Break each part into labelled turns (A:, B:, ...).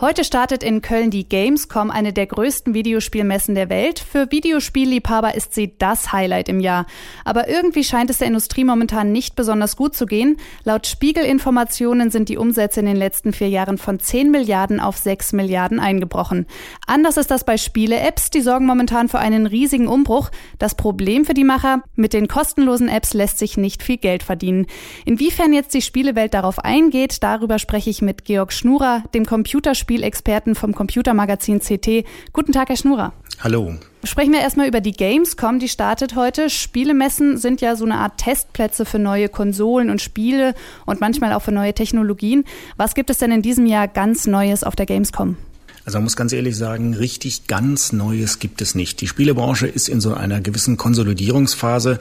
A: Heute startet in Köln die Gamescom, eine der größten Videospielmessen der Welt. Für Videospielliebhaber ist sie das Highlight im Jahr. Aber irgendwie scheint es der Industrie momentan nicht besonders gut zu gehen. Laut Spiegelinformationen sind die Umsätze in den letzten vier Jahren von 10 Milliarden auf 6 Milliarden eingebrochen. Anders ist das bei Spiele-Apps, die sorgen momentan für einen riesigen Umbruch. Das Problem für die Macher, mit den kostenlosen Apps lässt sich nicht viel Geld verdienen. Inwiefern jetzt die Spielewelt darauf eingeht, darüber spreche ich mit Georg Schnurer, dem Computerspiel Spielexperten vom Computermagazin CT. Guten Tag, Herr Schnurer.
B: Hallo.
A: Sprechen wir erstmal über die Gamescom, die startet heute. Spielemessen sind ja so eine Art Testplätze für neue Konsolen und Spiele und manchmal auch für neue Technologien. Was gibt es denn in diesem Jahr ganz Neues auf der Gamescom?
B: Also man muss ganz ehrlich sagen, richtig ganz Neues gibt es nicht. Die Spielebranche ist in so einer gewissen Konsolidierungsphase.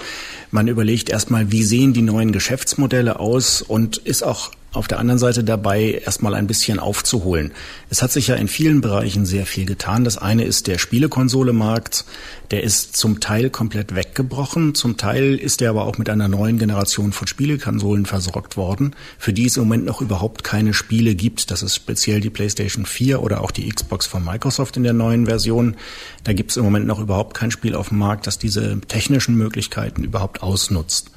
B: Man überlegt erstmal, wie sehen die neuen Geschäftsmodelle aus und ist auch auf der anderen Seite dabei, erstmal ein bisschen aufzuholen. Es hat sich ja in vielen Bereichen sehr viel getan. Das eine ist der Spielekonsolemarkt. Der ist zum Teil komplett weggebrochen. Zum Teil ist er aber auch mit einer neuen Generation von Spielekonsolen versorgt worden, für die es im Moment noch überhaupt keine Spiele gibt. Das ist speziell die PlayStation 4 oder auch die Xbox von Microsoft in der neuen Version. Da gibt es im Moment noch überhaupt kein Spiel auf dem Markt, das diese technischen Möglichkeiten überhaupt ausnutzt.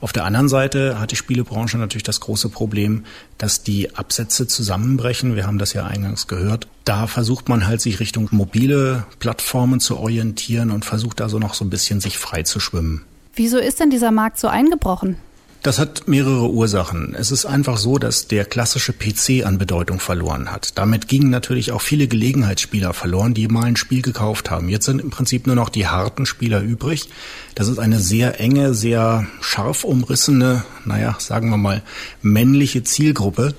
B: Auf der anderen Seite hat die Spielebranche natürlich das große Problem, dass die Absätze zusammenbrechen. Wir haben das ja eingangs gehört. Da versucht man halt sich Richtung mobile Plattformen zu orientieren und versucht also noch so ein bisschen sich frei zu schwimmen.
A: Wieso ist denn dieser Markt so eingebrochen?
B: Das hat mehrere Ursachen. Es ist einfach so, dass der klassische PC an Bedeutung verloren hat. Damit gingen natürlich auch viele Gelegenheitsspieler verloren, die mal ein Spiel gekauft haben. Jetzt sind im Prinzip nur noch die harten Spieler übrig. Das ist eine sehr enge, sehr scharf umrissene, naja, sagen wir mal, männliche Zielgruppe,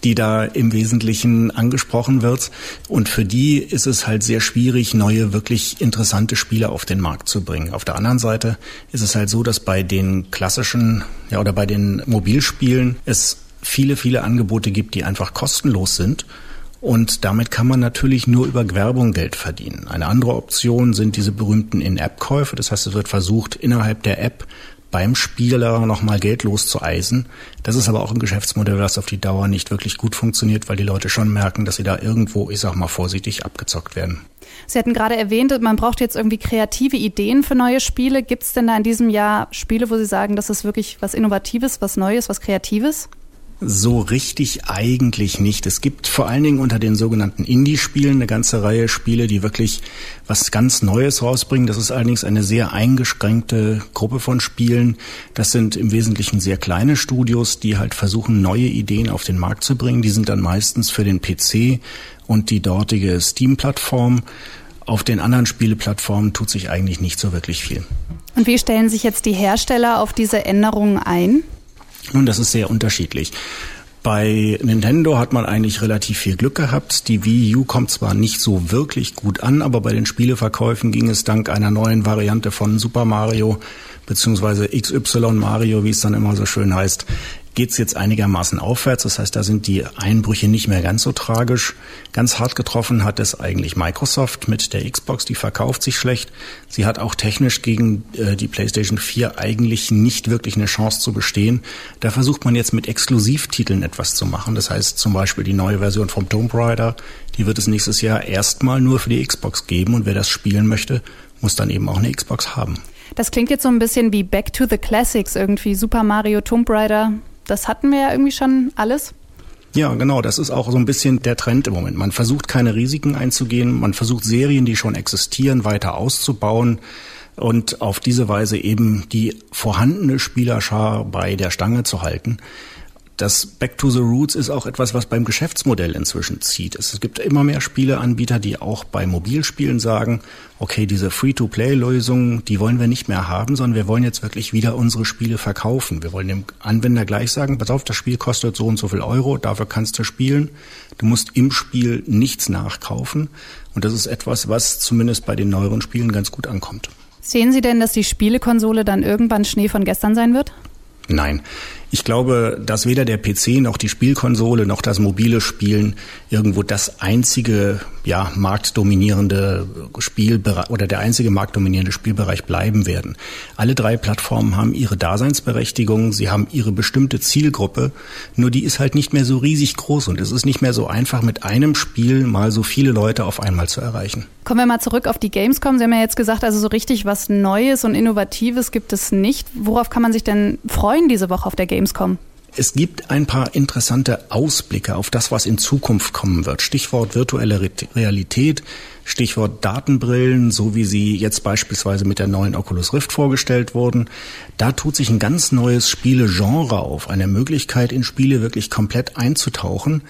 B: die da im Wesentlichen angesprochen wird. Und für die ist es halt sehr schwierig, neue, wirklich interessante Spiele auf den Markt zu bringen. Auf der anderen Seite ist es halt so, dass bei den klassischen, ja, oder bei den Mobilspielen es viele, viele Angebote gibt, die einfach kostenlos sind. Und damit kann man natürlich nur über Werbung Geld verdienen. Eine andere Option sind diese berühmten In-App-Käufe. Das heißt, es wird versucht, innerhalb der App beim Spieler nochmal Geld loszueisen. Das ist aber auch ein Geschäftsmodell, das auf die Dauer nicht wirklich gut funktioniert, weil die Leute schon merken, dass sie da irgendwo, ich sag mal vorsichtig, abgezockt werden.
A: Sie hatten gerade erwähnt, man braucht jetzt irgendwie kreative Ideen für neue Spiele. Gibt es denn da in diesem Jahr Spiele, wo Sie sagen, das ist wirklich was Innovatives, was Neues, was Kreatives?
B: So richtig eigentlich nicht. Es gibt vor allen Dingen unter den sogenannten Indie-Spielen eine ganze Reihe Spiele, die wirklich was ganz Neues rausbringen. Das ist allerdings eine sehr eingeschränkte Gruppe von Spielen. Das sind im Wesentlichen sehr kleine Studios, die halt versuchen, neue Ideen auf den Markt zu bringen. Die sind dann meistens für den PC und die dortige Steam-Plattform. Auf den anderen Spieleplattformen tut sich eigentlich nicht so wirklich viel.
A: Und wie stellen sich jetzt die Hersteller auf diese Änderungen ein?
B: Nun, das ist sehr unterschiedlich. Bei Nintendo hat man eigentlich relativ viel Glück gehabt. Die Wii U kommt zwar nicht so wirklich gut an, aber bei den Spieleverkäufen ging es dank einer neuen Variante von Super Mario beziehungsweise XY Mario, wie es dann immer so schön heißt, geht es jetzt einigermaßen aufwärts. Das heißt, da sind die Einbrüche nicht mehr ganz so tragisch. Ganz hart getroffen hat es eigentlich Microsoft mit der Xbox, die verkauft sich schlecht. Sie hat auch technisch gegen äh, die PlayStation 4 eigentlich nicht wirklich eine Chance zu bestehen. Da versucht man jetzt mit Exklusivtiteln etwas zu machen. Das heißt zum Beispiel die neue Version vom Tomb Raider, die wird es nächstes Jahr erstmal nur für die Xbox geben und wer das spielen möchte, muss dann eben auch eine Xbox haben.
A: Das klingt jetzt so ein bisschen wie Back to the Classics, irgendwie Super Mario, Tomb Raider, das hatten wir ja irgendwie schon alles.
B: Ja, genau. Das ist auch so ein bisschen der Trend im Moment. Man versucht keine Risiken einzugehen. Man versucht Serien, die schon existieren, weiter auszubauen und auf diese Weise eben die vorhandene Spielerschar bei der Stange zu halten das Back to the Roots ist auch etwas, was beim Geschäftsmodell inzwischen zieht. Es gibt immer mehr Spieleanbieter, die auch bei Mobilspielen sagen, okay, diese Free-to-Play-Lösungen, die wollen wir nicht mehr haben, sondern wir wollen jetzt wirklich wieder unsere Spiele verkaufen. Wir wollen dem Anwender gleich sagen, pass auf, das Spiel kostet so und so viel Euro, dafür kannst du spielen. Du musst im Spiel nichts nachkaufen. Und das ist etwas, was zumindest bei den neueren Spielen ganz gut ankommt.
A: Sehen Sie denn, dass die Spielekonsole dann irgendwann Schnee von gestern sein wird?
B: Nein. Ich glaube, dass weder der PC noch die Spielkonsole noch das mobile Spielen irgendwo das einzige ja, marktdominierende Spielbereich oder der einzige marktdominierende Spielbereich bleiben werden. Alle drei Plattformen haben ihre Daseinsberechtigung, sie haben ihre bestimmte Zielgruppe, nur die ist halt nicht mehr so riesig groß und es ist nicht mehr so einfach mit einem Spiel mal so viele Leute auf einmal zu erreichen.
A: Kommen wir mal zurück auf die Gamescom. Sie haben ja jetzt gesagt, also so richtig was Neues und Innovatives gibt es nicht. Worauf kann man sich denn freuen diese Woche auf der Gamescom?
B: Es gibt ein paar interessante Ausblicke auf das, was in Zukunft kommen wird. Stichwort virtuelle Realität, Stichwort Datenbrillen, so wie sie jetzt beispielsweise mit der neuen Oculus Rift vorgestellt wurden. Da tut sich ein ganz neues Spielegenre auf, eine Möglichkeit, in Spiele wirklich komplett einzutauchen.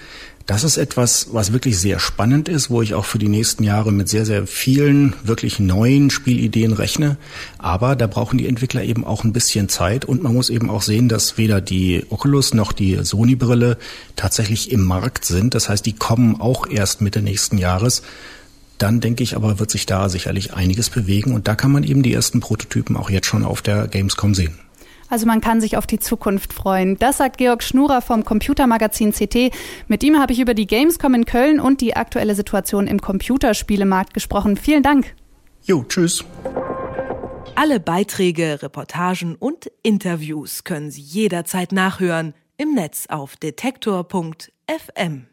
B: Das ist etwas, was wirklich sehr spannend ist, wo ich auch für die nächsten Jahre mit sehr, sehr vielen wirklich neuen Spielideen rechne. Aber da brauchen die Entwickler eben auch ein bisschen Zeit und man muss eben auch sehen, dass weder die Oculus noch die Sony-Brille tatsächlich im Markt sind. Das heißt, die kommen auch erst Mitte nächsten Jahres. Dann denke ich aber, wird sich da sicherlich einiges bewegen und da kann man eben die ersten Prototypen auch jetzt schon auf der Gamescom sehen.
A: Also man kann sich auf die Zukunft freuen. Das sagt Georg Schnurer vom Computermagazin CT. Mit ihm habe ich über die Gamescom in Köln und die aktuelle Situation im Computerspielemarkt gesprochen. Vielen Dank.
B: Jo, tschüss.
C: Alle Beiträge, Reportagen und Interviews können Sie jederzeit nachhören im Netz auf detektor.fm.